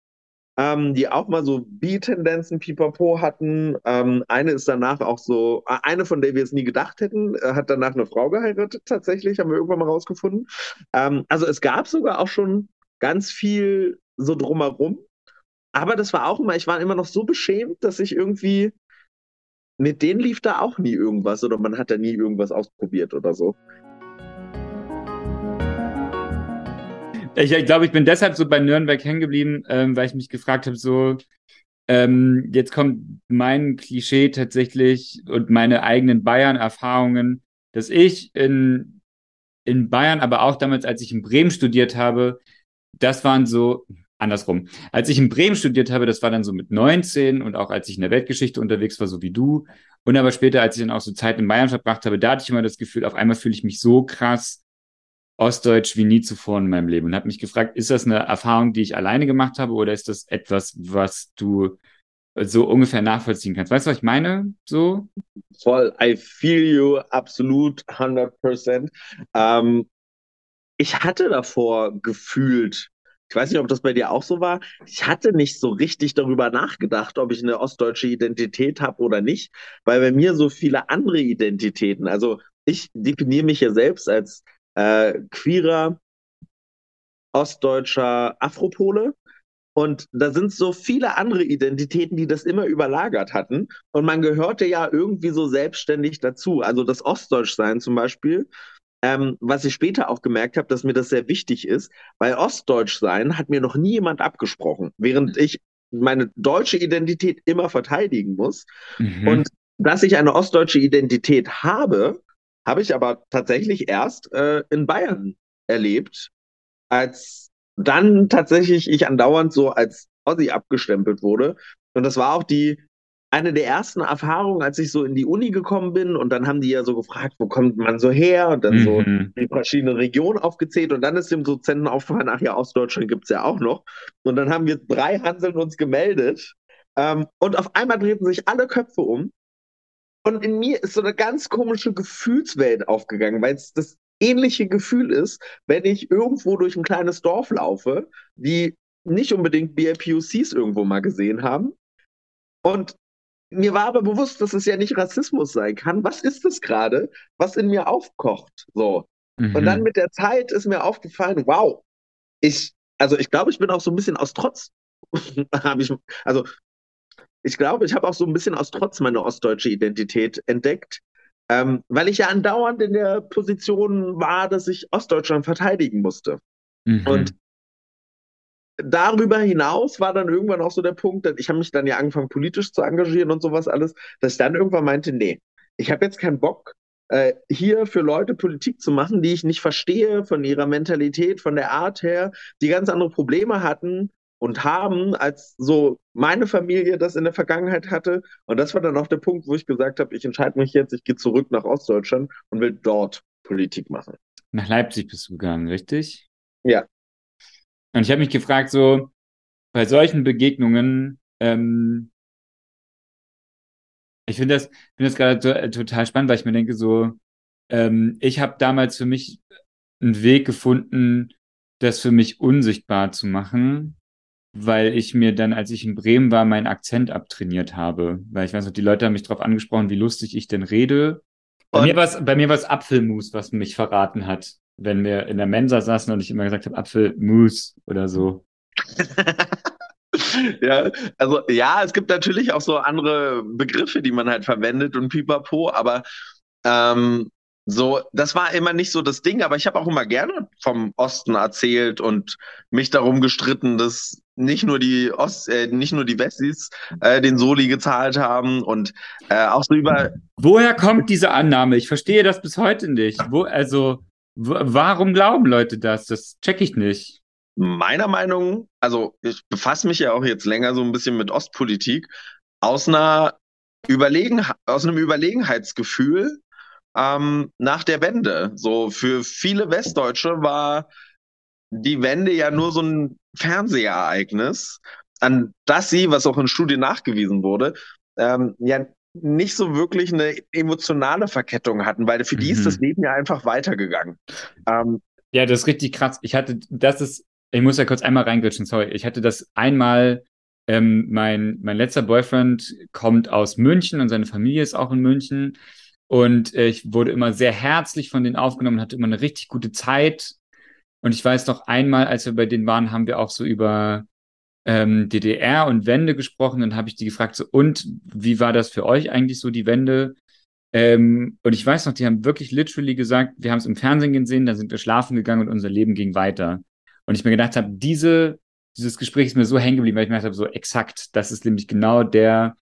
ähm, die auch mal so B-Tendenzen pipapo hatten. Ähm, eine ist danach auch so, äh, eine von der wir es nie gedacht hätten, äh, hat danach eine Frau geheiratet, tatsächlich, haben wir irgendwann mal rausgefunden. Ähm, also es gab sogar auch schon ganz viel so drumherum. Aber das war auch immer, ich war immer noch so beschämt, dass ich irgendwie mit denen lief da auch nie irgendwas oder man hat da nie irgendwas ausprobiert oder so. Ich, ich glaube, ich bin deshalb so bei Nürnberg hängen geblieben, ähm, weil ich mich gefragt habe, so, ähm, jetzt kommt mein Klischee tatsächlich und meine eigenen Bayern-Erfahrungen, dass ich in, in Bayern, aber auch damals, als ich in Bremen studiert habe, das waren so, andersrum. Als ich in Bremen studiert habe, das war dann so mit 19 und auch als ich in der Weltgeschichte unterwegs war, so wie du. Und aber später, als ich dann auch so Zeit in Bayern verbracht habe, da hatte ich immer das Gefühl, auf einmal fühle ich mich so krass Ostdeutsch wie nie zuvor in meinem Leben und habe mich gefragt, ist das eine Erfahrung, die ich alleine gemacht habe oder ist das etwas, was du so ungefähr nachvollziehen kannst? Weißt du, was ich meine? So? Voll, I feel you absolut 100%. Ähm, ich hatte davor gefühlt, ich weiß nicht, ob das bei dir auch so war, ich hatte nicht so richtig darüber nachgedacht, ob ich eine ostdeutsche Identität habe oder nicht, weil bei mir so viele andere Identitäten, also ich definiere mich ja selbst als äh, queerer, ostdeutscher Afropole. Und da sind so viele andere Identitäten, die das immer überlagert hatten. Und man gehörte ja irgendwie so selbstständig dazu. Also das Ostdeutschsein zum Beispiel, ähm, was ich später auch gemerkt habe, dass mir das sehr wichtig ist, weil Ostdeutschsein hat mir noch nie jemand abgesprochen. Während ich meine deutsche Identität immer verteidigen muss. Mhm. Und dass ich eine ostdeutsche Identität habe, habe ich aber tatsächlich erst äh, in Bayern erlebt, als dann tatsächlich ich andauernd so als Ossi abgestempelt wurde. Und das war auch die eine der ersten Erfahrungen, als ich so in die Uni gekommen bin und dann haben die ja so gefragt, wo kommt man so her und dann mhm. so die verschiedenen Regionen aufgezählt und dann ist dem Dozenten aufgefallen, ach ja, Ostdeutschland gibt es ja auch noch. Und dann haben wir drei Hanseln uns gemeldet ähm, und auf einmal drehten sich alle Köpfe um und in mir ist so eine ganz komische Gefühlswelt aufgegangen, weil es das ähnliche Gefühl ist, wenn ich irgendwo durch ein kleines Dorf laufe, die nicht unbedingt BIPOCs irgendwo mal gesehen haben und mir war aber bewusst, dass es ja nicht Rassismus sein kann. Was ist das gerade, was in mir aufkocht? So. Mhm. Und dann mit der Zeit ist mir aufgefallen, wow, ich, also ich glaube, ich bin auch so ein bisschen aus Trotz, (laughs) habe ich, also ich glaube, ich habe auch so ein bisschen aus Trotz meine ostdeutsche Identität entdeckt, ähm, weil ich ja andauernd in der Position war, dass ich Ostdeutschland verteidigen musste. Mhm. Und darüber hinaus war dann irgendwann auch so der Punkt, ich habe mich dann ja angefangen, politisch zu engagieren und sowas alles, dass ich dann irgendwann meinte, nee, ich habe jetzt keinen Bock, äh, hier für Leute Politik zu machen, die ich nicht verstehe von ihrer Mentalität, von der Art her, die ganz andere Probleme hatten und haben, als so meine Familie das in der Vergangenheit hatte. Und das war dann auch der Punkt, wo ich gesagt habe, ich entscheide mich jetzt, ich gehe zurück nach Ostdeutschland und will dort Politik machen. Nach Leipzig bist du gegangen, richtig? Ja. Und ich habe mich gefragt, so bei solchen Begegnungen, ähm, ich finde das, find das gerade to äh, total spannend, weil ich mir denke, so, ähm, ich habe damals für mich einen Weg gefunden, das für mich unsichtbar zu machen, weil ich mir dann, als ich in Bremen war, meinen Akzent abtrainiert habe. Weil ich weiß noch, die Leute haben mich darauf angesprochen, wie lustig ich denn rede. Bei mir war es Apfelmus, was mich verraten hat wenn wir in der Mensa saßen und ich immer gesagt habe, Apfelmus oder so. (laughs) ja, also ja, es gibt natürlich auch so andere Begriffe, die man halt verwendet und pipapo, aber ähm, so, das war immer nicht so das Ding, aber ich habe auch immer gerne vom Osten erzählt und mich darum gestritten, dass nicht nur die Ost, äh, nicht nur die Wessis äh, den Soli gezahlt haben und äh, auch so über. Woher kommt diese Annahme? Ich verstehe das bis heute nicht. Wo, also warum glauben Leute das? Das check ich nicht. Meiner Meinung, also ich befasse mich ja auch jetzt länger so ein bisschen mit Ostpolitik, aus einer Überlegen, aus einem Überlegenheitsgefühl ähm, nach der Wende. So für viele Westdeutsche war die Wende ja nur so ein Fernsehereignis, an das sie, was auch in Studien nachgewiesen wurde, ähm, ja nicht so wirklich eine emotionale Verkettung hatten, weil für mhm. die ist das mhm. Leben ja einfach weitergegangen. Ähm, ja, das ist richtig krass. Ich hatte, das ist, ich muss ja kurz einmal reingritschen, sorry. Ich hatte das einmal, ähm, mein, mein letzter Boyfriend kommt aus München und seine Familie ist auch in München. Und äh, ich wurde immer sehr herzlich von denen aufgenommen, hatte immer eine richtig gute Zeit. Und ich weiß noch einmal, als wir bei denen waren, haben wir auch so über ähm, DDR und Wende gesprochen. Dann habe ich die gefragt, so, und wie war das für euch eigentlich so, die Wende? Ähm, und ich weiß noch, die haben wirklich literally gesagt, wir haben es im Fernsehen gesehen, dann sind wir schlafen gegangen und unser Leben ging weiter. Und ich mir gedacht habe, diese, dieses Gespräch ist mir so hängen geblieben, weil ich mir gedacht habe, so exakt, das ist nämlich genau der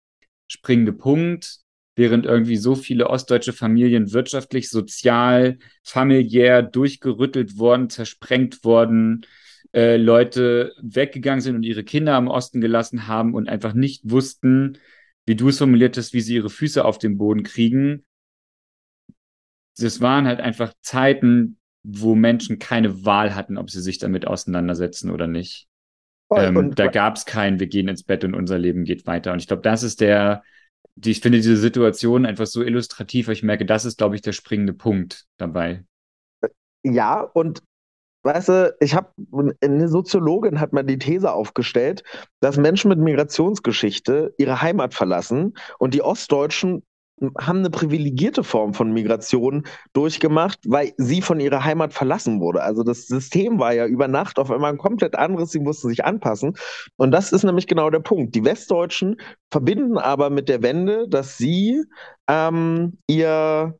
springende Punkt, während irgendwie so viele ostdeutsche Familien wirtschaftlich, sozial, familiär durchgerüttelt worden, zersprengt worden, äh, Leute weggegangen sind und ihre Kinder im Osten gelassen haben und einfach nicht wussten, wie du es formuliert hast, wie sie ihre Füße auf den Boden kriegen. Das waren halt einfach Zeiten, wo Menschen keine Wahl hatten, ob sie sich damit auseinandersetzen oder nicht. Ähm, da gab es kein, wir gehen ins Bett und unser Leben geht weiter. Und ich glaube, das ist der, die, ich finde diese Situation einfach so illustrativ, weil ich merke, das ist, glaube ich, der springende Punkt dabei. Ja, und Weißt du, ich habe eine Soziologin hat mal die These aufgestellt, dass Menschen mit Migrationsgeschichte ihre Heimat verlassen und die Ostdeutschen haben eine privilegierte Form von Migration durchgemacht, weil sie von ihrer Heimat verlassen wurde. Also das System war ja über Nacht auf einmal ein komplett anderes, sie mussten sich anpassen. Und das ist nämlich genau der Punkt. Die Westdeutschen verbinden aber mit der Wende, dass sie ähm, ihr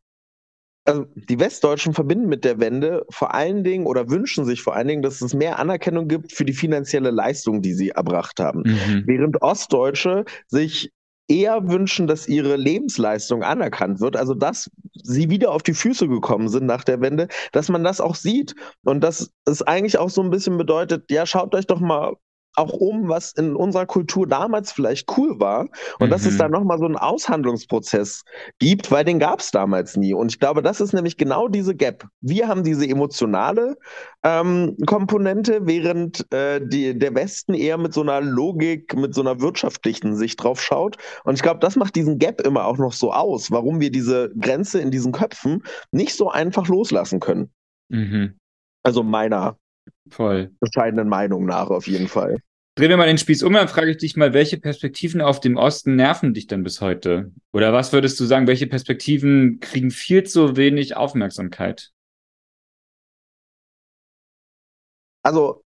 also die Westdeutschen verbinden mit der Wende vor allen Dingen oder wünschen sich vor allen Dingen, dass es mehr Anerkennung gibt für die finanzielle Leistung, die sie erbracht haben. Mhm. Während Ostdeutsche sich eher wünschen, dass ihre Lebensleistung anerkannt wird, also dass sie wieder auf die Füße gekommen sind nach der Wende, dass man das auch sieht. Und dass es eigentlich auch so ein bisschen bedeutet, ja, schaut euch doch mal auch um, was in unserer Kultur damals vielleicht cool war und mhm. dass es mhm. da nochmal so einen Aushandlungsprozess gibt, weil den gab es damals nie. Und ich glaube, das ist nämlich genau diese Gap. Wir haben diese emotionale ähm, Komponente, während äh, die, der Westen eher mit so einer Logik, mit so einer wirtschaftlichen Sicht drauf schaut. Und ich glaube, das macht diesen Gap immer auch noch so aus, warum wir diese Grenze in diesen Köpfen nicht so einfach loslassen können. Mhm. Also meiner Voll. bescheidenen Meinung nach auf jeden Fall. Drehen wir mal den Spieß um, dann frage ich dich mal, welche Perspektiven auf dem Osten nerven dich denn bis heute? Oder was würdest du sagen, welche Perspektiven kriegen viel zu wenig Aufmerksamkeit? Also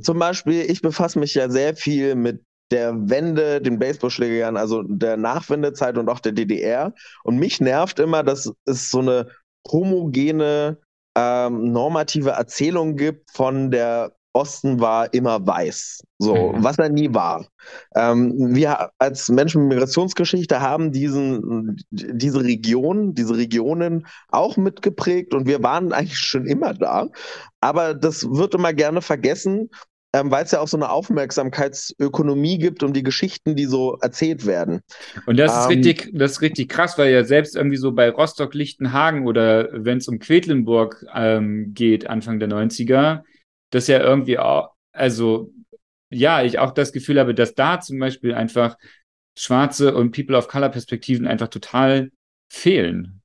zum Beispiel, ich befasse mich ja sehr viel mit der Wende, den Baseballschlägern, also der Nachwendezeit und auch der DDR. Und mich nervt immer, dass es so eine homogene ähm, normative Erzählung gibt von der Osten war immer weiß, so mhm. was er nie war. Ähm, wir als Menschen mit Migrationsgeschichte haben diesen, diese Region, diese Regionen auch mitgeprägt und wir waren eigentlich schon immer da. Aber das wird immer gerne vergessen, ähm, weil es ja auch so eine Aufmerksamkeitsökonomie gibt um die Geschichten, die so erzählt werden. Und das ist ähm, richtig, das ist richtig krass, weil ja selbst irgendwie so bei Rostock, Lichtenhagen oder wenn es um Quedlinburg ähm, geht, Anfang der 90er, das ja irgendwie auch, also ja, ich auch das Gefühl habe, dass da zum Beispiel einfach schwarze und People of Color Perspektiven einfach total fehlen.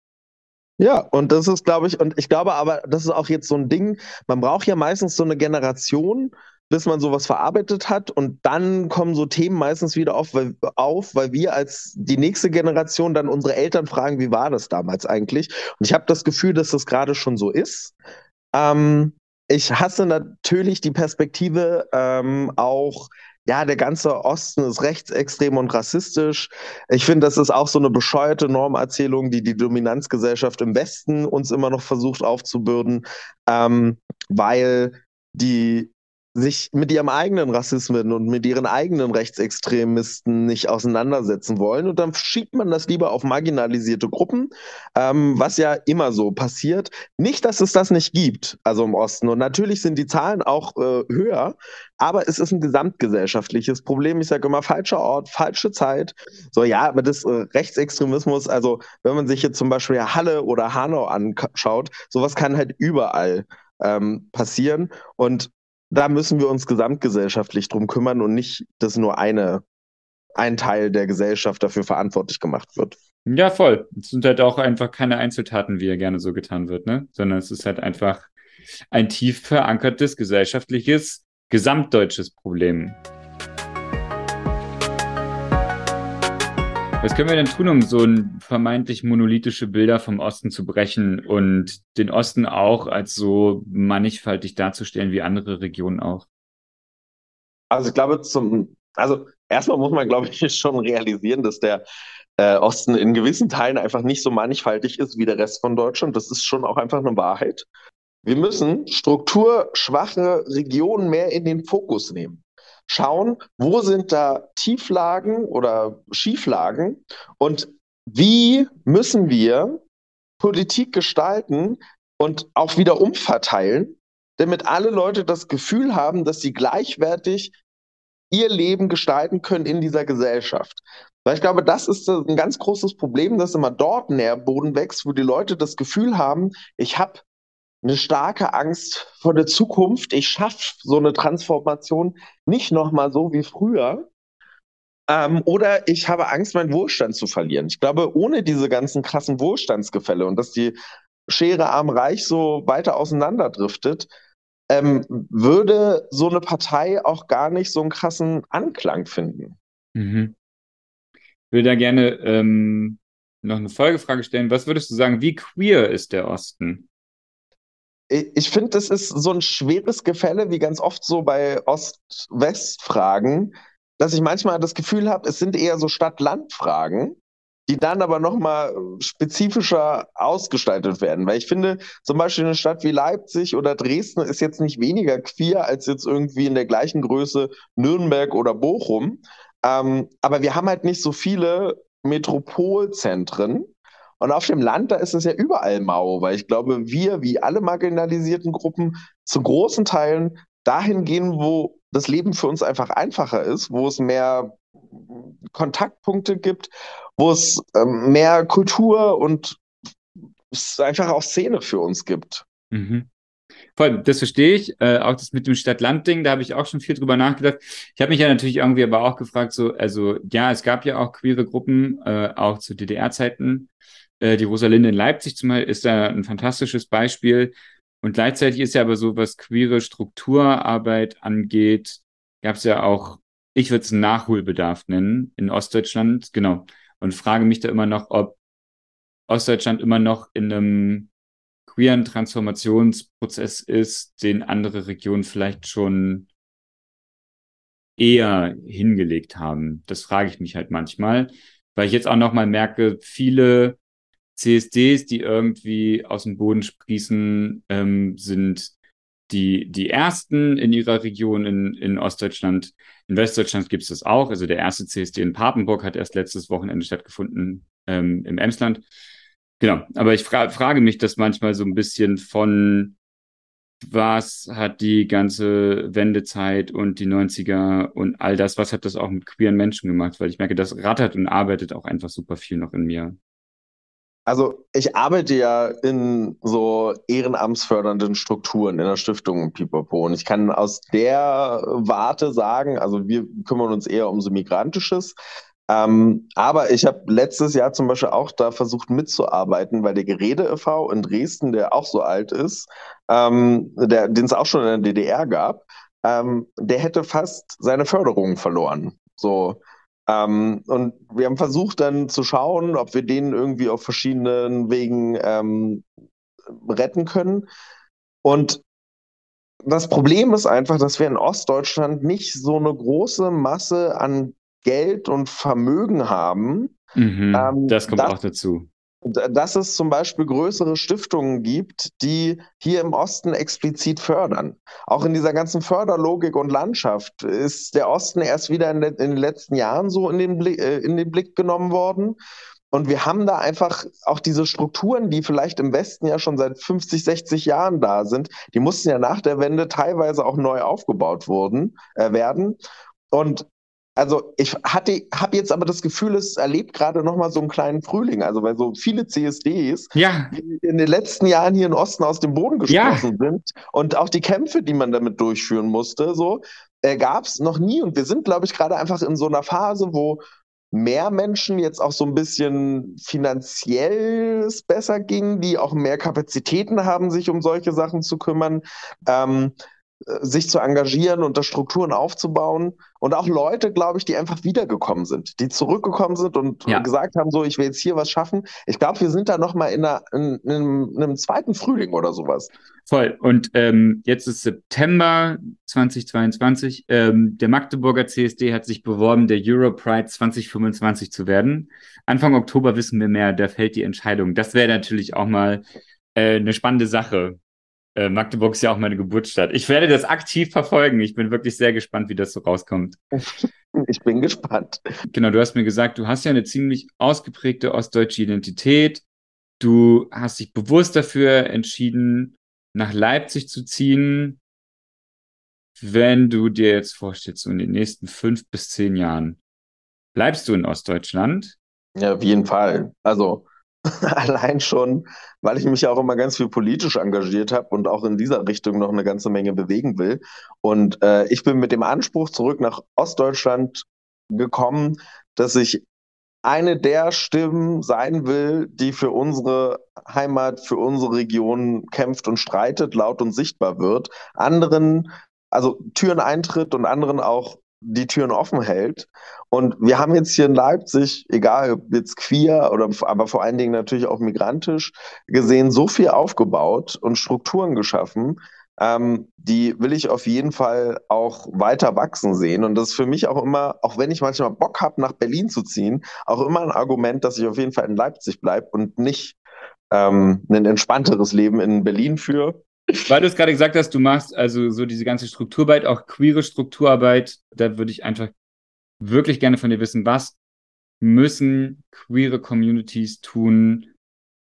Ja, und das ist, glaube ich, und ich glaube aber, das ist auch jetzt so ein Ding, man braucht ja meistens so eine Generation, bis man sowas verarbeitet hat und dann kommen so Themen meistens wieder auf, weil, auf, weil wir als die nächste Generation dann unsere Eltern fragen, wie war das damals eigentlich? Und ich habe das Gefühl, dass das gerade schon so ist. Ähm, ich hasse natürlich die Perspektive ähm, auch, ja, der ganze Osten ist rechtsextrem und rassistisch. Ich finde, das ist auch so eine bescheuerte Normerzählung, die die Dominanzgesellschaft im Westen uns immer noch versucht aufzubürden, ähm, weil die sich mit ihrem eigenen Rassismen und mit ihren eigenen Rechtsextremisten nicht auseinandersetzen wollen. Und dann schiebt man das lieber auf marginalisierte Gruppen, ähm, was ja immer so passiert. Nicht, dass es das nicht gibt, also im Osten. Und natürlich sind die Zahlen auch äh, höher, aber es ist ein gesamtgesellschaftliches Problem. Ich sage immer, falscher Ort, falsche Zeit. So, ja, aber das äh, Rechtsextremismus, also wenn man sich jetzt zum Beispiel Halle oder Hanau anschaut, sowas kann halt überall ähm, passieren. Und da müssen wir uns gesamtgesellschaftlich drum kümmern und nicht, dass nur eine, ein Teil der Gesellschaft dafür verantwortlich gemacht wird. Ja, voll. Es sind halt auch einfach keine Einzeltaten, wie ja gerne so getan wird, ne? Sondern es ist halt einfach ein tief verankertes gesellschaftliches, gesamtdeutsches Problem. Was können wir denn tun, um so ein vermeintlich monolithische Bilder vom Osten zu brechen und den Osten auch als so mannigfaltig darzustellen wie andere Regionen auch? Also ich glaube, zum, also erstmal muss man, glaube ich, (laughs) schon realisieren, dass der äh, Osten in gewissen Teilen einfach nicht so mannigfaltig ist wie der Rest von Deutschland. Das ist schon auch einfach eine Wahrheit. Wir müssen strukturschwache Regionen mehr in den Fokus nehmen schauen, wo sind da Tieflagen oder Schieflagen und wie müssen wir Politik gestalten und auch wieder umverteilen, damit alle Leute das Gefühl haben, dass sie gleichwertig ihr Leben gestalten können in dieser Gesellschaft. Weil ich glaube, das ist ein ganz großes Problem, dass immer dort Nährboden wächst, wo die Leute das Gefühl haben, ich habe eine starke Angst vor der Zukunft. Ich schaffe so eine Transformation nicht nochmal so wie früher. Ähm, oder ich habe Angst, meinen Wohlstand zu verlieren. Ich glaube, ohne diese ganzen krassen Wohlstandsgefälle und dass die Schere arm-reich so weiter auseinanderdriftet, ähm, würde so eine Partei auch gar nicht so einen krassen Anklang finden. Mhm. Ich würde da gerne ähm, noch eine Folgefrage stellen. Was würdest du sagen, wie queer ist der Osten? Ich finde, das ist so ein schweres Gefälle, wie ganz oft so bei Ost-West-Fragen, dass ich manchmal das Gefühl habe, es sind eher so Stadt-Land-Fragen, die dann aber nochmal spezifischer ausgestaltet werden. Weil ich finde, zum Beispiel eine Stadt wie Leipzig oder Dresden ist jetzt nicht weniger queer als jetzt irgendwie in der gleichen Größe Nürnberg oder Bochum. Ähm, aber wir haben halt nicht so viele Metropolzentren. Und auf dem Land, da ist es ja überall mau, weil ich glaube, wir, wie alle marginalisierten Gruppen, zu großen Teilen dahin gehen, wo das Leben für uns einfach einfacher ist, wo es mehr Kontaktpunkte gibt, wo es ähm, mehr Kultur und es einfach auch Szene für uns gibt. Mhm. Voll, das verstehe ich. Äh, auch das mit dem Stadt-Land-Ding, da habe ich auch schon viel drüber nachgedacht. Ich habe mich ja natürlich irgendwie aber auch gefragt, so, also ja, es gab ja auch queere Gruppen, äh, auch zu DDR-Zeiten. Äh, die Rosalinde in Leipzig zum Beispiel ist da ein fantastisches Beispiel. Und gleichzeitig ist ja aber so, was queere Strukturarbeit angeht, gab es ja auch, ich würde es Nachholbedarf nennen, in Ostdeutschland, genau. Und frage mich da immer noch, ob Ostdeutschland immer noch in einem queeren Transformationsprozess ist, den andere Regionen vielleicht schon eher hingelegt haben. Das frage ich mich halt manchmal, weil ich jetzt auch nochmal merke, viele CSDs, die irgendwie aus dem Boden sprießen, ähm, sind die, die ersten in ihrer Region in, in Ostdeutschland. In Westdeutschland gibt es das auch. Also der erste CSD in Papenburg hat erst letztes Wochenende stattgefunden ähm, im Emsland. Genau, aber ich fra frage mich das manchmal so ein bisschen von, was hat die ganze Wendezeit und die 90er und all das, was hat das auch mit queeren Menschen gemacht? Weil ich merke, das rattert und arbeitet auch einfach super viel noch in mir. Also ich arbeite ja in so ehrenamtsfördernden Strukturen in der Stiftung Pipapo und ich kann aus der Warte sagen, also wir kümmern uns eher um so Migrantisches, ähm, aber ich habe letztes Jahr zum Beispiel auch da versucht mitzuarbeiten, weil der Gerede e.V. in Dresden, der auch so alt ist, ähm, den es auch schon in der DDR gab, ähm, der hätte fast seine Förderung verloren. So. Ähm, und wir haben versucht dann zu schauen, ob wir den irgendwie auf verschiedenen Wegen ähm, retten können. Und das Problem ist einfach, dass wir in Ostdeutschland nicht so eine große Masse an Geld und Vermögen haben. Mhm, ähm, das kommt dass, auch dazu. Dass es zum Beispiel größere Stiftungen gibt, die hier im Osten explizit fördern. Auch in dieser ganzen Förderlogik und Landschaft ist der Osten erst wieder in, den letzten Jahren so in den, Blick, äh, in den Blick genommen worden. Und wir haben da einfach auch diese Strukturen, die vielleicht im Westen ja schon seit 50, 60 Jahren da sind, die mussten ja nach der Wende teilweise auch neu aufgebaut wurden, äh, werden. Und also ich hatte, habe jetzt aber das Gefühl, es erlebt gerade noch mal so einen kleinen Frühling. Also weil so viele CSDs ja. in den letzten Jahren hier im Osten aus dem Boden gesprochen ja. sind und auch die Kämpfe, die man damit durchführen musste, so äh, gab es noch nie. Und wir sind, glaube ich, gerade einfach in so einer Phase, wo mehr Menschen jetzt auch so ein bisschen finanziell es besser ging, die auch mehr Kapazitäten haben, sich um solche Sachen zu kümmern. Ähm, sich zu engagieren und da Strukturen aufzubauen. Und auch Leute, glaube ich, die einfach wiedergekommen sind, die zurückgekommen sind und ja. gesagt haben, so, ich will jetzt hier was schaffen. Ich glaube, wir sind da nochmal in, in, in, einem, in einem zweiten Frühling oder sowas. Voll. Und ähm, jetzt ist September 2022. Ähm, der Magdeburger CSD hat sich beworben, der Europride 2025 zu werden. Anfang Oktober wissen wir mehr, da fällt die Entscheidung. Das wäre natürlich auch mal äh, eine spannende Sache, äh, Magdeburg ist ja auch meine Geburtsstadt. Ich werde das aktiv verfolgen. Ich bin wirklich sehr gespannt, wie das so rauskommt. (laughs) Ich bin gespannt. Genau, du hast mir gesagt, du hast ja eine ziemlich ausgeprägte ostdeutsche Identität. Du hast dich bewusst dafür entschieden, nach Leipzig zu ziehen. Wenn du dir jetzt vorstellst, so in den nächsten fünf bis zehn Jahren, bleibst du in Ostdeutschland? Ja, auf jeden Fall. Also (laughs) Allein schon, weil ich mich ja auch immer ganz viel politisch engagiert habe und auch in dieser Richtung noch eine ganze Menge bewegen will. Und äh, ich bin mit dem Anspruch zurück nach Ostdeutschland gekommen, dass ich eine der Stimmen sein will, die für unsere Heimat, für unsere Region kämpft und streitet, laut und sichtbar wird, anderen also Türen eintritt und anderen auch die Türen offen hält. Und wir haben jetzt hier in Leipzig, egal ob jetzt queer oder aber vor allen Dingen natürlich auch migrantisch gesehen, so viel aufgebaut und Strukturen geschaffen, ähm, die will ich auf jeden Fall auch weiter wachsen sehen. Und das ist für mich auch immer, auch wenn ich manchmal Bock habe, nach Berlin zu ziehen, auch immer ein Argument, dass ich auf jeden Fall in Leipzig bleibe und nicht ähm, ein entspannteres Leben in Berlin führe. Weil du es gerade gesagt hast, du machst also so diese ganze Strukturarbeit, auch queere Strukturarbeit, da würde ich einfach wirklich gerne von dir wissen, was müssen queere Communities tun,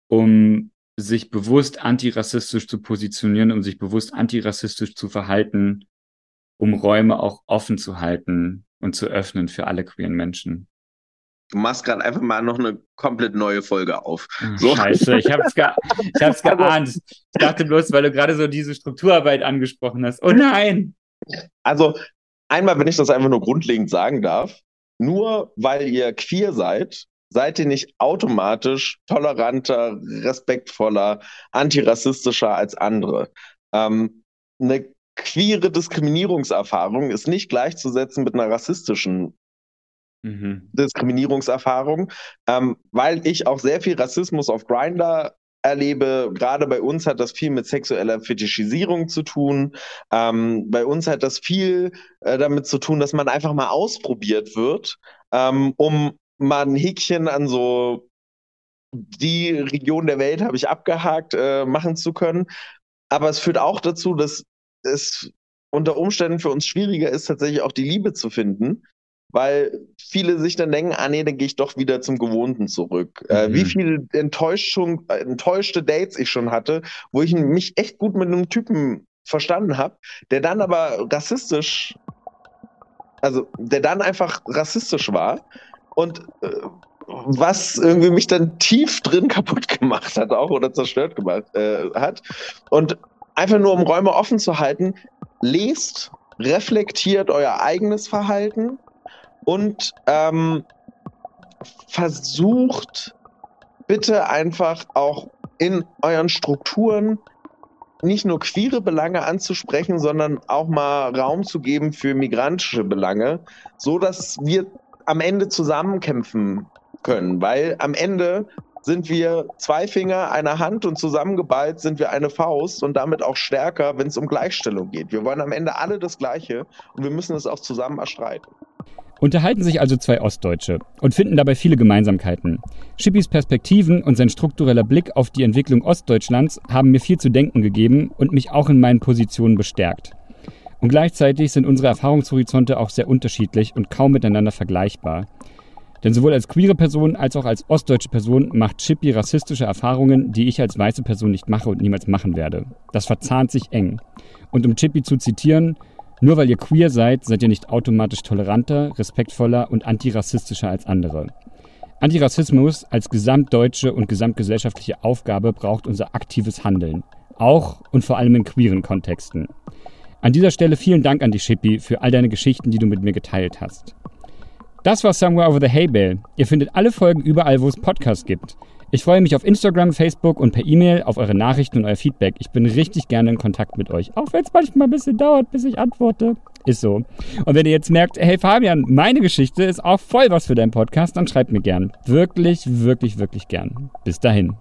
um sich bewusst antirassistisch zu positionieren, um sich bewusst antirassistisch zu verhalten, um Räume auch offen zu halten und zu öffnen für alle queeren Menschen. Du machst gerade einfach mal noch eine komplett neue Folge auf. So. Scheiße, ich habe es ge ich hab's (laughs) also geahnt. Ich dachte bloß, weil du gerade so diese Strukturarbeit angesprochen hast. Oh nein! Also, einmal, wenn ich das einfach nur grundlegend sagen darf, nur weil ihr queer seid, seid ihr nicht automatisch toleranter, respektvoller, antirassistischer als andere. Ähm, eine queere Diskriminierungserfahrung ist nicht gleichzusetzen mit einer rassistischen mhm. Diskriminierungserfahrung, ähm, weil ich auch sehr viel Rassismus auf Grinder erlebe, gerade bei uns hat das viel mit sexueller Fetischisierung zu tun. Ähm, bei uns hat das viel äh, damit zu tun, dass man einfach mal ausprobiert wird, ähm, um mal ein Häkchen an so die Region der Welt habe ich abgehakt äh, machen zu können. Aber es führt auch dazu, dass es unter Umständen für uns schwieriger ist, tatsächlich auch die Liebe zu finden, weil viele sich dann denken, ah nee, dann gehe ich doch wieder zum Gewohnten zurück. Mhm. Äh, wie viele Enttäuschung, äh, enttäuschte Dates ich schon hatte, wo ich mich echt gut mit einem Typen verstanden habe, der dann aber rassistisch, also der dann einfach rassistisch war und äh, was irgendwie mich dann tief drin (laughs) kaputt gemacht hat auch oder zerstört gemacht äh, hat. Und einfach nur um Räume offen zu halten, lest, reflektiert euer eigenes Verhalten und ähm, versucht bitte einfach auch in euren Strukturen nicht nur queere Belange anzusprechen, sondern auch mal Raum zu geben für migrantische Belange, so dass wir am Ende zusammenkämpfen können, weil am Ende sind wir zwei Finger einer Hand und zusammengeballt sind wir eine Faust und damit auch stärker, wenn es um Gleichstellung geht. Wir wollen am Ende alle das Gleiche und wir müssen es auch zusammen erstreiten. Unterhalten sich also zwei Ostdeutsche und finden dabei viele Gemeinsamkeiten. Schippis Perspektiven und sein struktureller Blick auf die Entwicklung Ostdeutschlands haben mir viel zu denken gegeben und mich auch in meinen Positionen bestärkt. Und gleichzeitig sind unsere Erfahrungshorizonte auch sehr unterschiedlich und kaum miteinander vergleichbar. Denn sowohl als queere Person als auch als ostdeutsche Person macht Chippy rassistische Erfahrungen, die ich als weiße Person nicht mache und niemals machen werde. Das verzahnt sich eng. Und um Chippy zu zitieren, nur weil ihr queer seid, seid ihr nicht automatisch toleranter, respektvoller und antirassistischer als andere. Antirassismus als gesamtdeutsche und gesamtgesellschaftliche Aufgabe braucht unser aktives Handeln. Auch und vor allem in queeren Kontexten. An dieser Stelle vielen Dank an dich, Shippy, für all deine Geschichten, die du mit mir geteilt hast. Das war Somewhere Over the Hay Bale. Ihr findet alle Folgen überall, wo es Podcasts gibt. Ich freue mich auf Instagram, Facebook und per E-Mail auf eure Nachrichten und euer Feedback. Ich bin richtig gerne in Kontakt mit euch. Auch wenn es manchmal ein bisschen dauert, bis ich antworte. Ist so. Und wenn ihr jetzt merkt, hey Fabian, meine Geschichte ist auch voll was für deinen Podcast, dann schreibt mir gern. Wirklich, wirklich, wirklich gern. Bis dahin.